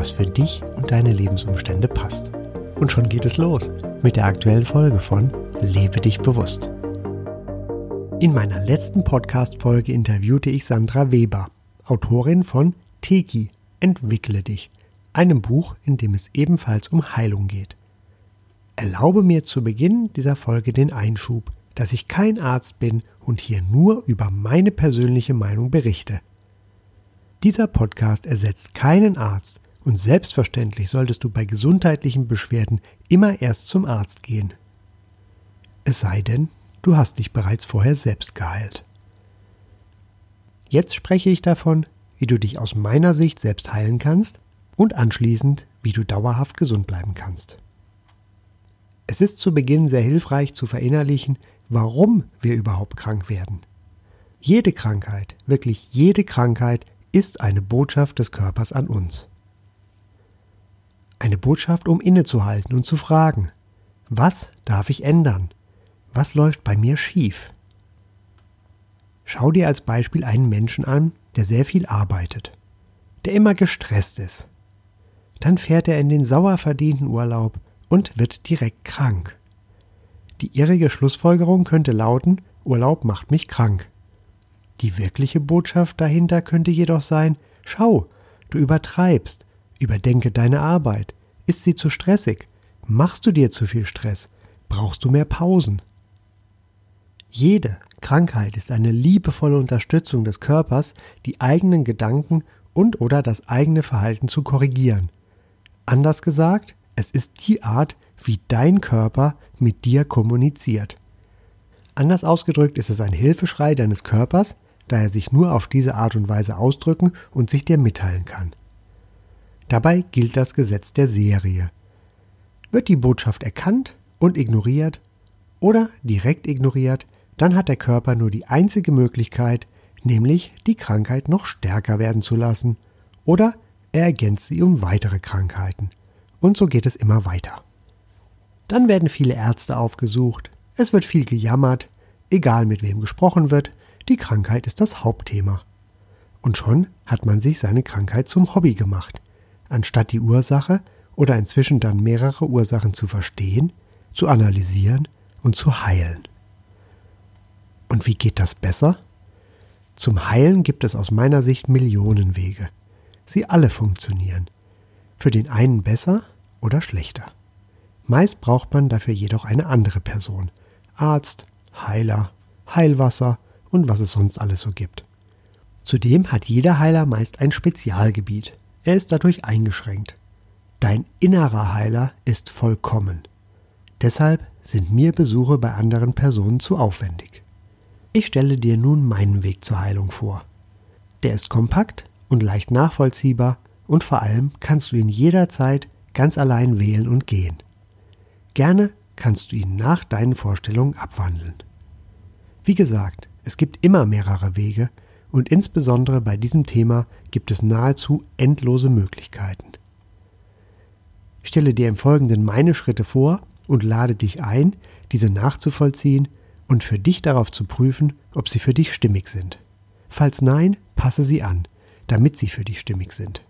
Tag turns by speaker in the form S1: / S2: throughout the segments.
S1: was für dich und deine Lebensumstände passt. Und schon geht es los mit der aktuellen Folge von Lebe dich bewusst. In meiner letzten Podcast-Folge interviewte ich Sandra Weber, Autorin von Teki, Entwickle dich, einem Buch, in dem es ebenfalls um Heilung geht. Erlaube mir zu Beginn dieser Folge den Einschub, dass ich kein Arzt bin und hier nur über meine persönliche Meinung berichte. Dieser Podcast ersetzt keinen Arzt und selbstverständlich solltest du bei gesundheitlichen Beschwerden immer erst zum Arzt gehen. Es sei denn, du hast dich bereits vorher selbst geheilt. Jetzt spreche ich davon, wie du dich aus meiner Sicht selbst heilen kannst und anschließend, wie du dauerhaft gesund bleiben kannst. Es ist zu Beginn sehr hilfreich zu verinnerlichen, warum wir überhaupt krank werden. Jede Krankheit, wirklich jede Krankheit ist eine Botschaft des Körpers an uns. Eine Botschaft, um innezuhalten und zu fragen, was darf ich ändern? Was läuft bei mir schief? Schau dir als Beispiel einen Menschen an, der sehr viel arbeitet, der immer gestresst ist. Dann fährt er in den sauer verdienten Urlaub und wird direkt krank. Die irrige Schlussfolgerung könnte lauten, Urlaub macht mich krank. Die wirkliche Botschaft dahinter könnte jedoch sein, schau, du übertreibst, überdenke deine Arbeit. Ist sie zu stressig? Machst du dir zu viel Stress? Brauchst du mehr Pausen? Jede Krankheit ist eine liebevolle Unterstützung des Körpers, die eigenen Gedanken und oder das eigene Verhalten zu korrigieren. Anders gesagt, es ist die Art, wie dein Körper mit dir kommuniziert. Anders ausgedrückt ist es ein Hilfeschrei deines Körpers, da er sich nur auf diese Art und Weise ausdrücken und sich dir mitteilen kann. Dabei gilt das Gesetz der Serie. Wird die Botschaft erkannt und ignoriert oder direkt ignoriert, dann hat der Körper nur die einzige Möglichkeit, nämlich die Krankheit noch stärker werden zu lassen oder er ergänzt sie um weitere Krankheiten. Und so geht es immer weiter. Dann werden viele Ärzte aufgesucht, es wird viel gejammert, egal mit wem gesprochen wird, die Krankheit ist das Hauptthema. Und schon hat man sich seine Krankheit zum Hobby gemacht, anstatt die Ursache oder inzwischen dann mehrere Ursachen zu verstehen, zu analysieren und zu heilen. Und wie geht das besser? Zum Heilen gibt es aus meiner Sicht Millionen Wege. Sie alle funktionieren. Für den einen besser oder schlechter. Meist braucht man dafür jedoch eine andere Person. Arzt, Heiler, Heilwasser und was es sonst alles so gibt. Zudem hat jeder Heiler meist ein Spezialgebiet. Er ist dadurch eingeschränkt. Dein innerer Heiler ist vollkommen. Deshalb sind mir Besuche bei anderen Personen zu aufwendig. Ich stelle dir nun meinen Weg zur Heilung vor. Der ist kompakt und leicht nachvollziehbar und vor allem kannst du ihn jederzeit ganz allein wählen und gehen. Gerne kannst du ihn nach deinen Vorstellungen abwandeln. Wie gesagt, es gibt immer mehrere Wege und insbesondere bei diesem Thema gibt es nahezu endlose Möglichkeiten. Ich stelle dir im Folgenden meine Schritte vor und lade dich ein, diese nachzuvollziehen und für dich darauf zu prüfen, ob sie für dich stimmig sind. Falls nein, passe sie an, damit sie für dich stimmig sind.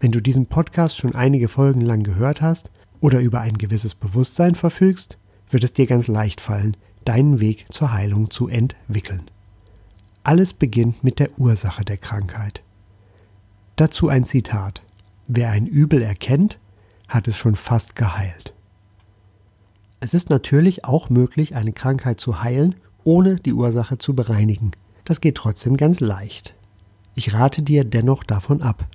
S1: Wenn du diesen Podcast schon einige Folgen lang gehört hast oder über ein gewisses Bewusstsein verfügst, wird es dir ganz leicht fallen, deinen Weg zur Heilung zu entwickeln. Alles beginnt mit der Ursache der Krankheit. Dazu ein Zitat. Wer ein Übel erkennt, hat es schon fast geheilt. Es ist natürlich auch möglich, eine Krankheit zu heilen, ohne die Ursache zu bereinigen. Das geht trotzdem ganz leicht. Ich rate dir dennoch davon ab.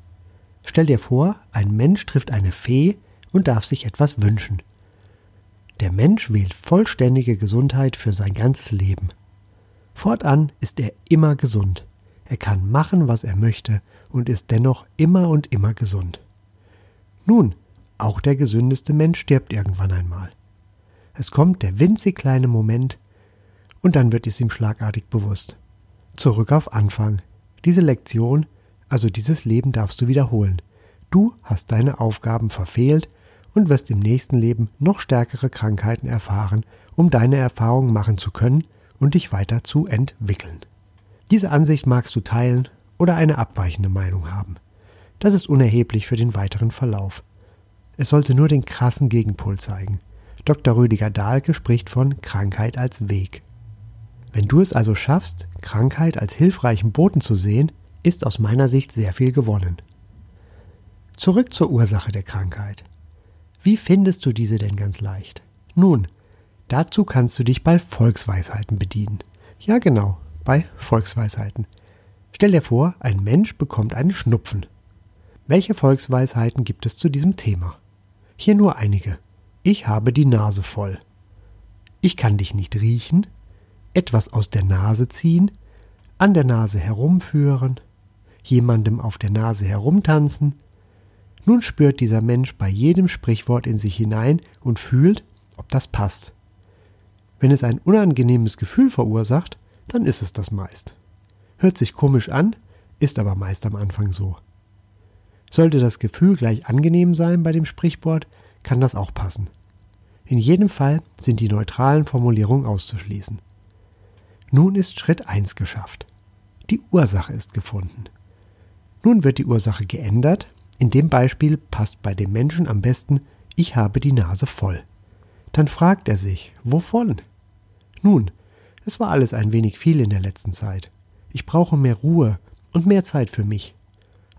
S1: Stell dir vor, ein Mensch trifft eine Fee und darf sich etwas wünschen. Der Mensch wählt vollständige Gesundheit für sein ganzes Leben. Fortan ist er immer gesund. Er kann machen, was er möchte und ist dennoch immer und immer gesund. Nun, auch der gesündeste Mensch stirbt irgendwann einmal. Es kommt der winzig kleine Moment, und dann wird es ihm schlagartig bewusst. Zurück auf Anfang. Diese Lektion, also dieses Leben darfst du wiederholen. Du hast deine Aufgaben verfehlt und wirst im nächsten Leben noch stärkere Krankheiten erfahren, um deine Erfahrungen machen zu können und dich weiter zu entwickeln. Diese Ansicht magst du teilen oder eine abweichende Meinung haben. Das ist unerheblich für den weiteren Verlauf. Es sollte nur den krassen Gegenpol zeigen. Dr. Rüdiger Dahlke spricht von Krankheit als Weg. Wenn du es also schaffst, Krankheit als hilfreichen Boten zu sehen, ist aus meiner Sicht sehr viel gewonnen. Zurück zur Ursache der Krankheit. Wie findest du diese denn ganz leicht? Nun, dazu kannst du dich bei Volksweisheiten bedienen. Ja genau, bei Volksweisheiten. Stell dir vor, ein Mensch bekommt einen Schnupfen. Welche Volksweisheiten gibt es zu diesem Thema? Hier nur einige. Ich habe die Nase voll. Ich kann dich nicht riechen, etwas aus der Nase ziehen, an der Nase herumführen, jemandem auf der Nase herumtanzen, nun spürt dieser Mensch bei jedem Sprichwort in sich hinein und fühlt, ob das passt. Wenn es ein unangenehmes Gefühl verursacht, dann ist es das meist. Hört sich komisch an, ist aber meist am Anfang so. Sollte das Gefühl gleich angenehm sein bei dem Sprichwort, kann das auch passen. In jedem Fall sind die neutralen Formulierungen auszuschließen. Nun ist Schritt 1 geschafft. Die Ursache ist gefunden. Nun wird die Ursache geändert in dem Beispiel passt bei dem Menschen am besten, ich habe die Nase voll. Dann fragt er sich, wovon? Nun, es war alles ein wenig viel in der letzten Zeit. Ich brauche mehr Ruhe und mehr Zeit für mich.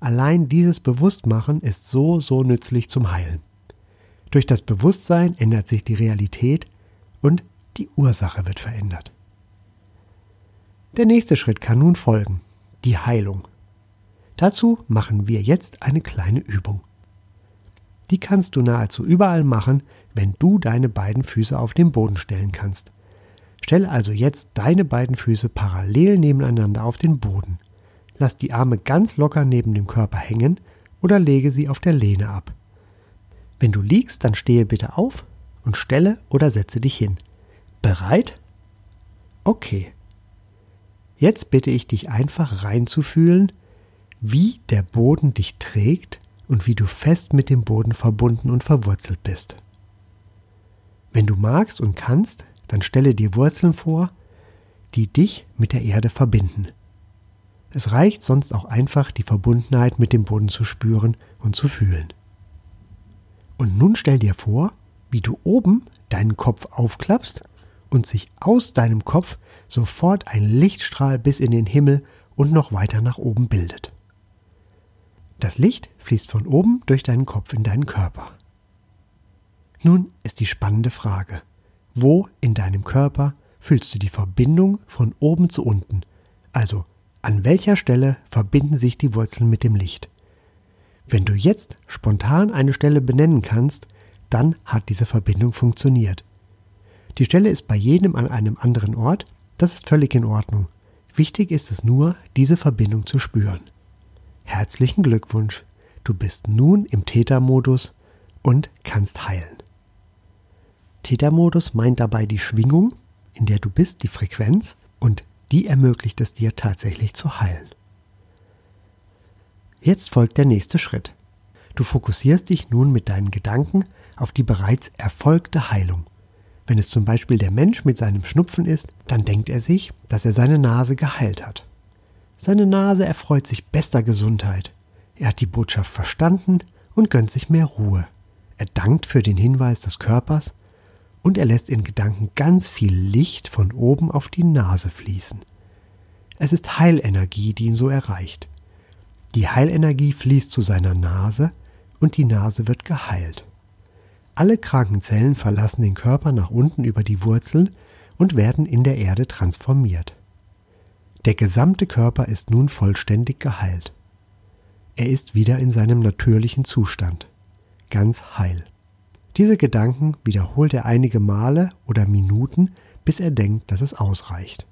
S1: Allein dieses Bewusstmachen ist so, so nützlich zum Heilen. Durch das Bewusstsein ändert sich die Realität und die Ursache wird verändert. Der nächste Schritt kann nun folgen, die Heilung. Dazu machen wir jetzt eine kleine Übung. Die kannst du nahezu überall machen, wenn du deine beiden Füße auf den Boden stellen kannst. Stelle also jetzt deine beiden Füße parallel nebeneinander auf den Boden. Lass die Arme ganz locker neben dem Körper hängen oder lege sie auf der Lehne ab. Wenn du liegst, dann stehe bitte auf und stelle oder setze dich hin. Bereit? Okay. Jetzt bitte ich dich einfach reinzufühlen, wie der Boden dich trägt und wie du fest mit dem Boden verbunden und verwurzelt bist. Wenn du magst und kannst, dann stelle dir Wurzeln vor, die dich mit der Erde verbinden. Es reicht sonst auch einfach, die Verbundenheit mit dem Boden zu spüren und zu fühlen. Und nun stell dir vor, wie du oben deinen Kopf aufklappst und sich aus deinem Kopf sofort ein Lichtstrahl bis in den Himmel und noch weiter nach oben bildet. Das Licht fließt von oben durch deinen Kopf in deinen Körper. Nun ist die spannende Frage, wo in deinem Körper fühlst du die Verbindung von oben zu unten? Also, an welcher Stelle verbinden sich die Wurzeln mit dem Licht? Wenn du jetzt spontan eine Stelle benennen kannst, dann hat diese Verbindung funktioniert. Die Stelle ist bei jedem an einem anderen Ort, das ist völlig in Ordnung. Wichtig ist es nur, diese Verbindung zu spüren. Herzlichen Glückwunsch, du bist nun im Tätermodus und kannst heilen. Tätermodus meint dabei die Schwingung, in der du bist, die Frequenz, und die ermöglicht es dir tatsächlich zu heilen. Jetzt folgt der nächste Schritt. Du fokussierst dich nun mit deinen Gedanken auf die bereits erfolgte Heilung. Wenn es zum Beispiel der Mensch mit seinem Schnupfen ist, dann denkt er sich, dass er seine Nase geheilt hat. Seine Nase erfreut sich bester Gesundheit. Er hat die Botschaft verstanden und gönnt sich mehr Ruhe. Er dankt für den Hinweis des Körpers und er lässt in Gedanken ganz viel Licht von oben auf die Nase fließen. Es ist Heilenergie, die ihn so erreicht. Die Heilenergie fließt zu seiner Nase und die Nase wird geheilt. Alle kranken Zellen verlassen den Körper nach unten über die Wurzeln und werden in der Erde transformiert. Der gesamte Körper ist nun vollständig geheilt. Er ist wieder in seinem natürlichen Zustand, ganz heil. Diese Gedanken wiederholt er einige Male oder Minuten, bis er denkt, dass es ausreicht.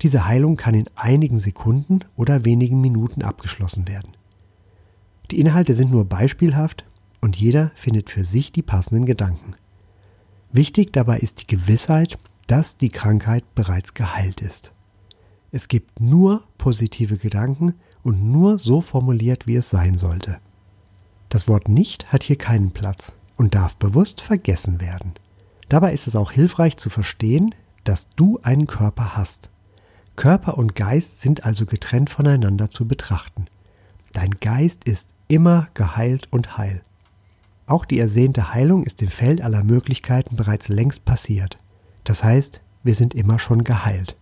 S1: Diese Heilung kann in einigen Sekunden oder wenigen Minuten abgeschlossen werden. Die Inhalte sind nur beispielhaft, und jeder findet für sich die passenden Gedanken. Wichtig dabei ist die Gewissheit, dass die Krankheit bereits geheilt ist. Es gibt nur positive Gedanken und nur so formuliert, wie es sein sollte. Das Wort nicht hat hier keinen Platz und darf bewusst vergessen werden. Dabei ist es auch hilfreich zu verstehen, dass du einen Körper hast. Körper und Geist sind also getrennt voneinander zu betrachten. Dein Geist ist immer geheilt und heil. Auch die ersehnte Heilung ist im Feld aller Möglichkeiten bereits längst passiert. Das heißt, wir sind immer schon geheilt.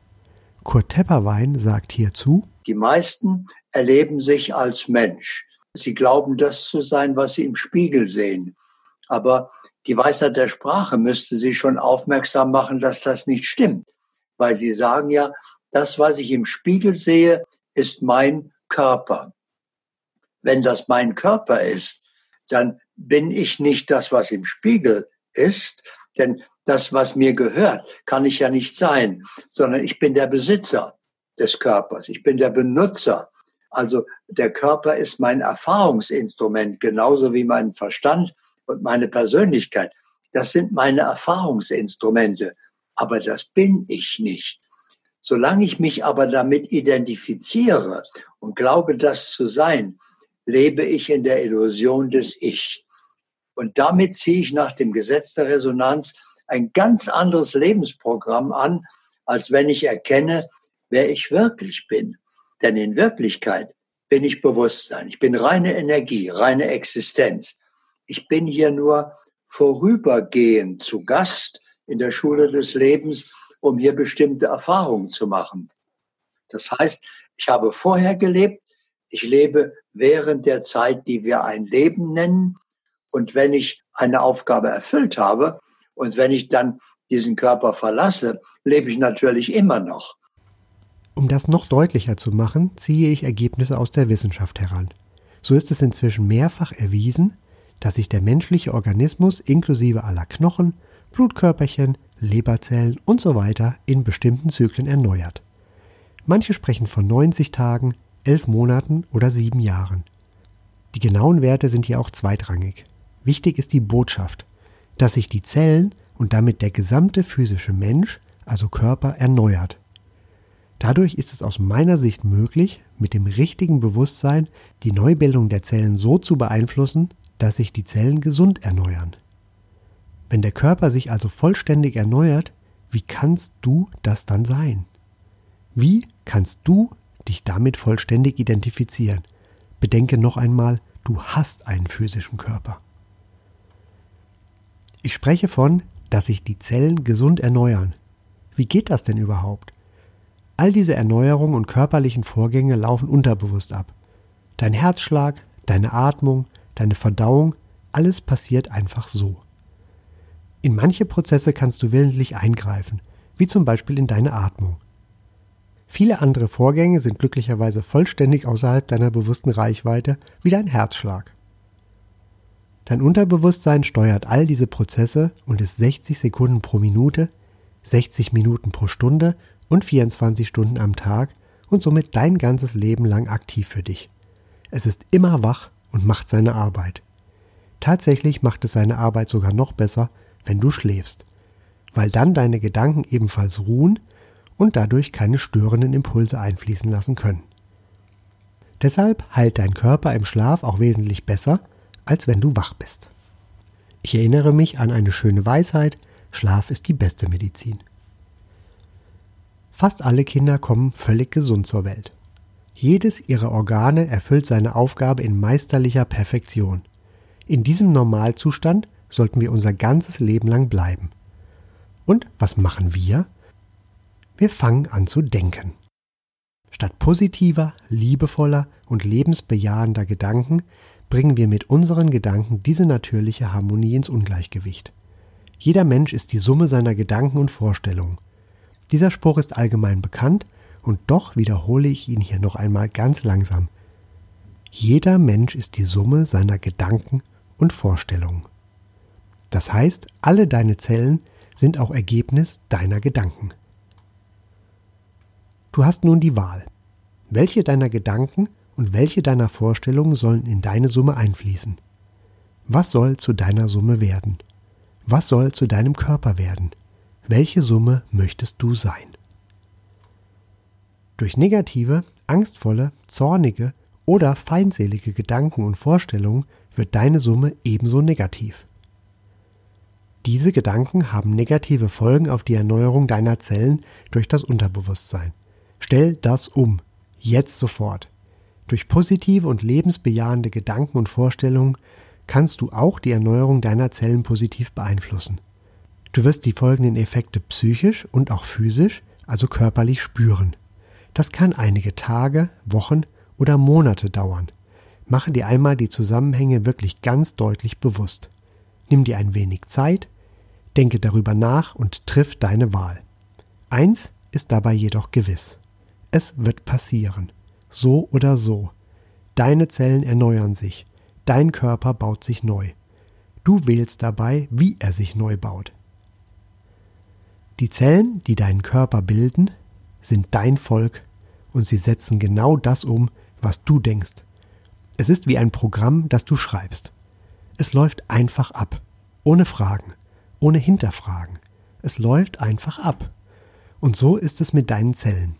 S1: Kurt Tepperwein sagt hierzu,
S2: die meisten erleben sich als Mensch. Sie glauben, das zu sein, was sie im Spiegel sehen. Aber die Weisheit der Sprache müsste sie schon aufmerksam machen, dass das nicht stimmt. Weil sie sagen ja, das, was ich im Spiegel sehe, ist mein Körper. Wenn das mein Körper ist, dann bin ich nicht das, was im Spiegel ist, denn das, was mir gehört, kann ich ja nicht sein, sondern ich bin der Besitzer des Körpers, ich bin der Benutzer. Also der Körper ist mein Erfahrungsinstrument, genauso wie mein Verstand und meine Persönlichkeit. Das sind meine Erfahrungsinstrumente, aber das bin ich nicht. Solange ich mich aber damit identifiziere und glaube, das zu sein, lebe ich in der Illusion des Ich. Und damit ziehe ich nach dem Gesetz der Resonanz ein ganz anderes Lebensprogramm an, als wenn ich erkenne, wer ich wirklich bin. Denn in Wirklichkeit bin ich Bewusstsein. Ich bin reine Energie, reine Existenz. Ich bin hier nur vorübergehend zu Gast in der Schule des Lebens, um hier bestimmte Erfahrungen zu machen. Das heißt, ich habe vorher gelebt, ich lebe während der Zeit, die wir ein Leben nennen. Und wenn ich eine Aufgabe erfüllt habe, und wenn ich dann diesen Körper verlasse, lebe ich natürlich immer noch.
S1: Um das noch deutlicher zu machen, ziehe ich Ergebnisse aus der Wissenschaft heran. So ist es inzwischen mehrfach erwiesen, dass sich der menschliche Organismus inklusive aller Knochen, Blutkörperchen, Leberzellen usw. So in bestimmten Zyklen erneuert. Manche sprechen von 90 Tagen, 11 Monaten oder 7 Jahren. Die genauen Werte sind hier auch zweitrangig. Wichtig ist die Botschaft, dass sich die Zellen und damit der gesamte physische Mensch, also Körper, erneuert. Dadurch ist es aus meiner Sicht möglich, mit dem richtigen Bewusstsein die Neubildung der Zellen so zu beeinflussen, dass sich die Zellen gesund erneuern. Wenn der Körper sich also vollständig erneuert, wie kannst du das dann sein? Wie kannst du dich damit vollständig identifizieren? Bedenke noch einmal, du hast einen physischen Körper. Ich spreche von, dass sich die Zellen gesund erneuern. Wie geht das denn überhaupt? All diese Erneuerungen und körperlichen Vorgänge laufen unterbewusst ab. Dein Herzschlag, deine Atmung, deine Verdauung, alles passiert einfach so. In manche Prozesse kannst du willentlich eingreifen, wie zum Beispiel in deine Atmung. Viele andere Vorgänge sind glücklicherweise vollständig außerhalb deiner bewussten Reichweite, wie dein Herzschlag. Dein Unterbewusstsein steuert all diese Prozesse und ist 60 Sekunden pro Minute, 60 Minuten pro Stunde und 24 Stunden am Tag und somit dein ganzes Leben lang aktiv für dich. Es ist immer wach und macht seine Arbeit. Tatsächlich macht es seine Arbeit sogar noch besser, wenn du schläfst, weil dann deine Gedanken ebenfalls ruhen und dadurch keine störenden Impulse einfließen lassen können. Deshalb heilt dein Körper im Schlaf auch wesentlich besser als wenn du wach bist. Ich erinnere mich an eine schöne Weisheit, Schlaf ist die beste Medizin. Fast alle Kinder kommen völlig gesund zur Welt. Jedes ihrer Organe erfüllt seine Aufgabe in meisterlicher Perfektion. In diesem Normalzustand sollten wir unser ganzes Leben lang bleiben. Und was machen wir? Wir fangen an zu denken. Statt positiver, liebevoller und lebensbejahender Gedanken bringen wir mit unseren Gedanken diese natürliche Harmonie ins Ungleichgewicht. Jeder Mensch ist die Summe seiner Gedanken und Vorstellungen. Dieser Spruch ist allgemein bekannt, und doch wiederhole ich ihn hier noch einmal ganz langsam. Jeder Mensch ist die Summe seiner Gedanken und Vorstellungen. Das heißt, alle deine Zellen sind auch Ergebnis deiner Gedanken. Du hast nun die Wahl. Welche deiner Gedanken und welche deiner Vorstellungen sollen in deine Summe einfließen. Was soll zu deiner Summe werden? Was soll zu deinem Körper werden? Welche Summe möchtest du sein? Durch negative, angstvolle, zornige oder feindselige Gedanken und Vorstellungen wird deine Summe ebenso negativ. Diese Gedanken haben negative Folgen auf die Erneuerung deiner Zellen durch das Unterbewusstsein. Stell das um, jetzt sofort. Durch positive und lebensbejahende Gedanken und Vorstellungen kannst du auch die Erneuerung deiner Zellen positiv beeinflussen. Du wirst die folgenden Effekte psychisch und auch physisch, also körperlich spüren. Das kann einige Tage, Wochen oder Monate dauern. Mache dir einmal die Zusammenhänge wirklich ganz deutlich bewusst. Nimm dir ein wenig Zeit, denke darüber nach und triff deine Wahl. Eins ist dabei jedoch gewiss. Es wird passieren. So oder so. Deine Zellen erneuern sich. Dein Körper baut sich neu. Du wählst dabei, wie er sich neu baut. Die Zellen, die deinen Körper bilden, sind dein Volk und sie setzen genau das um, was du denkst. Es ist wie ein Programm, das du schreibst. Es läuft einfach ab, ohne Fragen, ohne Hinterfragen. Es läuft einfach ab. Und so ist es mit deinen Zellen.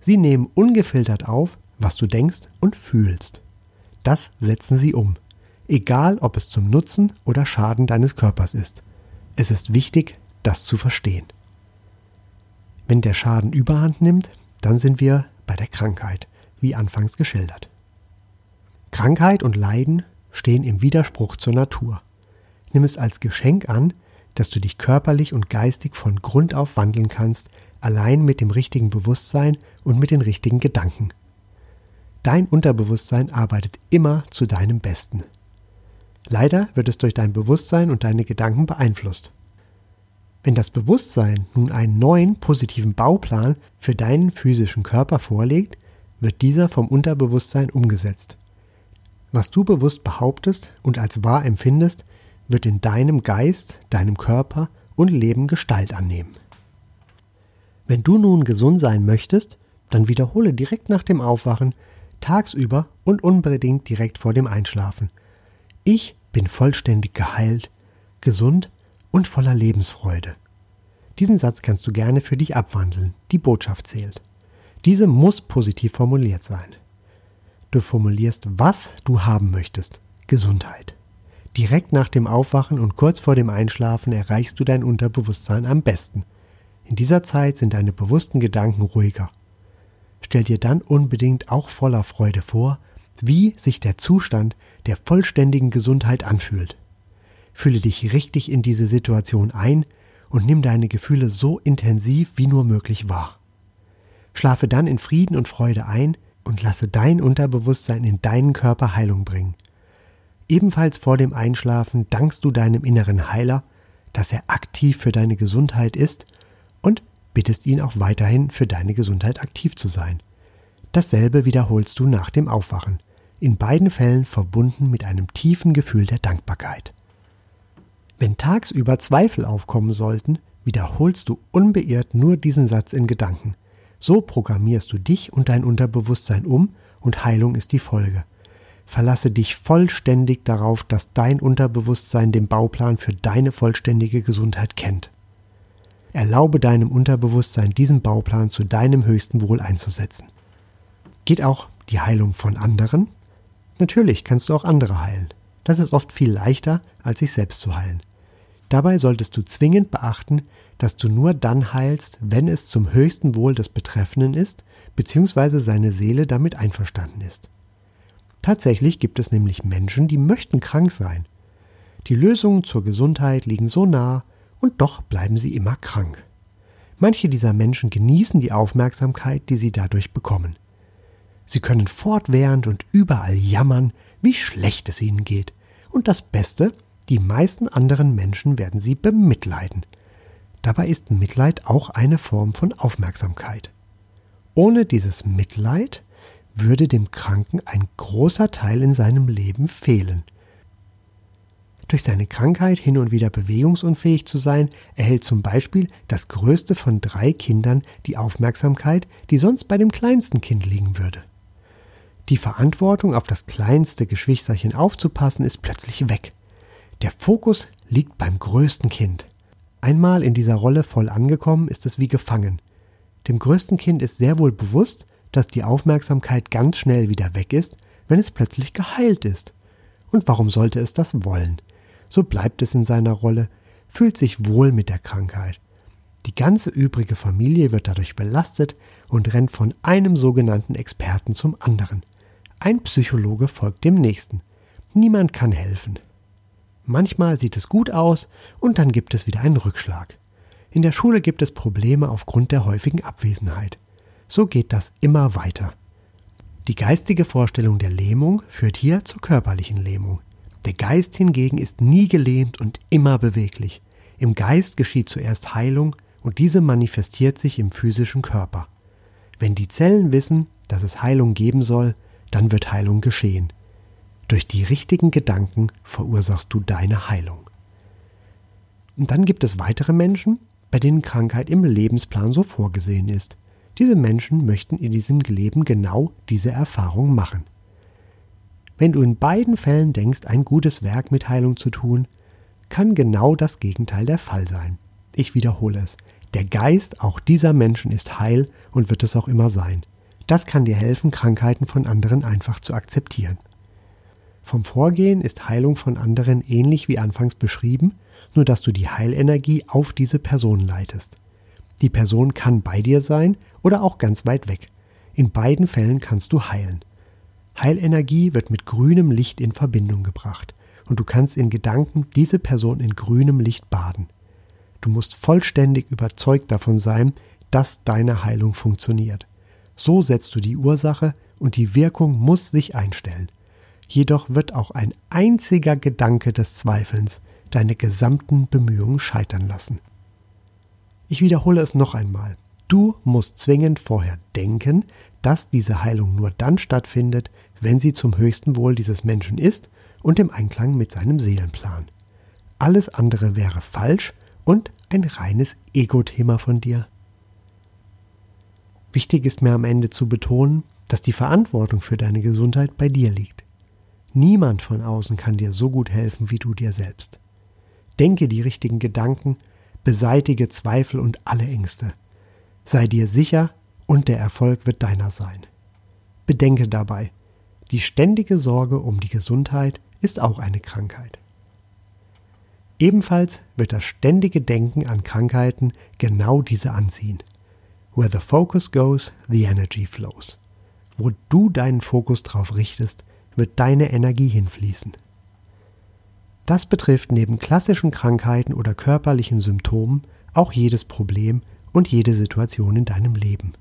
S1: Sie nehmen ungefiltert auf, was du denkst und fühlst. Das setzen sie um, egal ob es zum Nutzen oder Schaden deines Körpers ist. Es ist wichtig, das zu verstehen. Wenn der Schaden überhand nimmt, dann sind wir bei der Krankheit, wie anfangs geschildert. Krankheit und Leiden stehen im Widerspruch zur Natur. Nimm es als Geschenk an, dass du dich körperlich und geistig von Grund auf wandeln kannst, allein mit dem richtigen Bewusstsein und mit den richtigen Gedanken. Dein Unterbewusstsein arbeitet immer zu deinem Besten. Leider wird es durch dein Bewusstsein und deine Gedanken beeinflusst. Wenn das Bewusstsein nun einen neuen positiven Bauplan für deinen physischen Körper vorlegt, wird dieser vom Unterbewusstsein umgesetzt. Was du bewusst behauptest und als wahr empfindest, wird in deinem Geist, deinem Körper und Leben Gestalt annehmen. Wenn du nun gesund sein möchtest, dann wiederhole direkt nach dem Aufwachen, tagsüber und unbedingt direkt vor dem Einschlafen. Ich bin vollständig geheilt, gesund und voller Lebensfreude. Diesen Satz kannst du gerne für dich abwandeln, die Botschaft zählt. Diese muss positiv formuliert sein. Du formulierst, was du haben möchtest. Gesundheit. Direkt nach dem Aufwachen und kurz vor dem Einschlafen erreichst du dein Unterbewusstsein am besten. In dieser Zeit sind deine bewussten Gedanken ruhiger. Stell dir dann unbedingt auch voller Freude vor, wie sich der Zustand der vollständigen Gesundheit anfühlt. Fühle dich richtig in diese Situation ein und nimm deine Gefühle so intensiv wie nur möglich wahr. Schlafe dann in Frieden und Freude ein und lasse dein Unterbewusstsein in deinen Körper Heilung bringen. Ebenfalls vor dem Einschlafen dankst du deinem inneren Heiler, dass er aktiv für deine Gesundheit ist und bittest ihn auch weiterhin für deine Gesundheit aktiv zu sein. Dasselbe wiederholst du nach dem Aufwachen, in beiden Fällen verbunden mit einem tiefen Gefühl der Dankbarkeit. Wenn tagsüber Zweifel aufkommen sollten, wiederholst du unbeirrt nur diesen Satz in Gedanken. So programmierst du dich und dein Unterbewusstsein um und Heilung ist die Folge. Verlasse dich vollständig darauf, dass dein Unterbewusstsein den Bauplan für deine vollständige Gesundheit kennt. Erlaube deinem Unterbewusstsein, diesen Bauplan zu deinem höchsten Wohl einzusetzen. Geht auch die Heilung von anderen? Natürlich kannst du auch andere heilen. Das ist oft viel leichter, als sich selbst zu heilen. Dabei solltest du zwingend beachten, dass du nur dann heilst, wenn es zum höchsten Wohl des Betreffenden ist, beziehungsweise seine Seele damit einverstanden ist. Tatsächlich gibt es nämlich Menschen, die möchten krank sein. Die Lösungen zur Gesundheit liegen so nah und doch bleiben sie immer krank. Manche dieser Menschen genießen die Aufmerksamkeit, die sie dadurch bekommen. Sie können fortwährend und überall jammern, wie schlecht es ihnen geht. Und das Beste, die meisten anderen Menschen werden sie bemitleiden. Dabei ist Mitleid auch eine Form von Aufmerksamkeit. Ohne dieses Mitleid würde dem Kranken ein großer Teil in seinem Leben fehlen. Durch seine Krankheit hin und wieder bewegungsunfähig zu sein, erhält zum Beispiel das größte von drei Kindern die Aufmerksamkeit, die sonst bei dem kleinsten Kind liegen würde. Die Verantwortung, auf das kleinste Geschwisterchen aufzupassen, ist plötzlich weg. Der Fokus liegt beim größten Kind. Einmal in dieser Rolle voll angekommen, ist es wie gefangen. Dem größten Kind ist sehr wohl bewusst, dass die Aufmerksamkeit ganz schnell wieder weg ist, wenn es plötzlich geheilt ist. Und warum sollte es das wollen? So bleibt es in seiner Rolle, fühlt sich wohl mit der Krankheit. Die ganze übrige Familie wird dadurch belastet und rennt von einem sogenannten Experten zum anderen. Ein Psychologe folgt dem nächsten. Niemand kann helfen. Manchmal sieht es gut aus und dann gibt es wieder einen Rückschlag. In der Schule gibt es Probleme aufgrund der häufigen Abwesenheit. So geht das immer weiter. Die geistige Vorstellung der Lähmung führt hier zur körperlichen Lähmung. Der Geist hingegen ist nie gelähmt und immer beweglich. Im Geist geschieht zuerst Heilung und diese manifestiert sich im physischen Körper. Wenn die Zellen wissen, dass es Heilung geben soll, dann wird Heilung geschehen. Durch die richtigen Gedanken verursachst du deine Heilung. Und dann gibt es weitere Menschen, bei denen Krankheit im Lebensplan so vorgesehen ist. Diese Menschen möchten in diesem Leben genau diese Erfahrung machen. Wenn du in beiden Fällen denkst, ein gutes Werk mit Heilung zu tun, kann genau das Gegenteil der Fall sein. Ich wiederhole es. Der Geist auch dieser Menschen ist heil und wird es auch immer sein. Das kann dir helfen, Krankheiten von anderen einfach zu akzeptieren. Vom Vorgehen ist Heilung von anderen ähnlich wie anfangs beschrieben, nur dass du die Heilenergie auf diese Person leitest. Die Person kann bei dir sein oder auch ganz weit weg. In beiden Fällen kannst du heilen. Heilenergie wird mit grünem Licht in Verbindung gebracht und du kannst in Gedanken diese Person in grünem Licht baden. Du musst vollständig überzeugt davon sein, dass deine Heilung funktioniert. So setzt du die Ursache und die Wirkung muss sich einstellen. Jedoch wird auch ein einziger Gedanke des Zweifelns deine gesamten Bemühungen scheitern lassen. Ich wiederhole es noch einmal. Du musst zwingend vorher denken, dass diese Heilung nur dann stattfindet, wenn sie zum höchsten Wohl dieses Menschen ist und im Einklang mit seinem Seelenplan. Alles andere wäre falsch und ein reines Ego-Thema von dir. Wichtig ist mir am Ende zu betonen, dass die Verantwortung für deine Gesundheit bei dir liegt. Niemand von außen kann dir so gut helfen wie du dir selbst. Denke die richtigen Gedanken, beseitige Zweifel und alle Ängste. Sei dir sicher und der Erfolg wird deiner sein. Bedenke dabei, die ständige Sorge um die Gesundheit ist auch eine Krankheit. Ebenfalls wird das ständige Denken an Krankheiten genau diese anziehen. Where the focus goes, the energy flows. Wo du deinen Fokus drauf richtest, wird deine Energie hinfließen. Das betrifft neben klassischen Krankheiten oder körperlichen Symptomen auch jedes Problem und jede Situation in deinem Leben.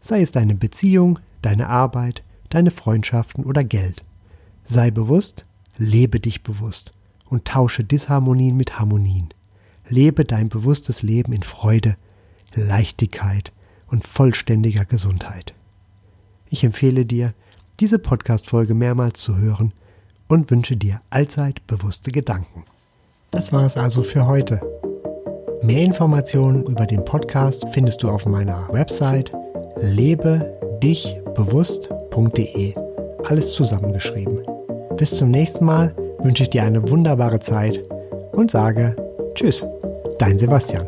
S1: Sei es deine Beziehung, deine Arbeit, deine Freundschaften oder Geld. Sei bewusst, lebe dich bewusst und tausche Disharmonien mit Harmonien. Lebe dein bewusstes Leben in Freude, Leichtigkeit und vollständiger Gesundheit. Ich empfehle dir, diese Podcast-Folge mehrmals zu hören und wünsche dir allzeit bewusste Gedanken. Das war es also für heute. Mehr Informationen über den Podcast findest du auf meiner Website lebedichbewusst.de. Alles zusammengeschrieben. Bis zum nächsten Mal wünsche ich dir eine wunderbare Zeit und sage Tschüss, dein Sebastian.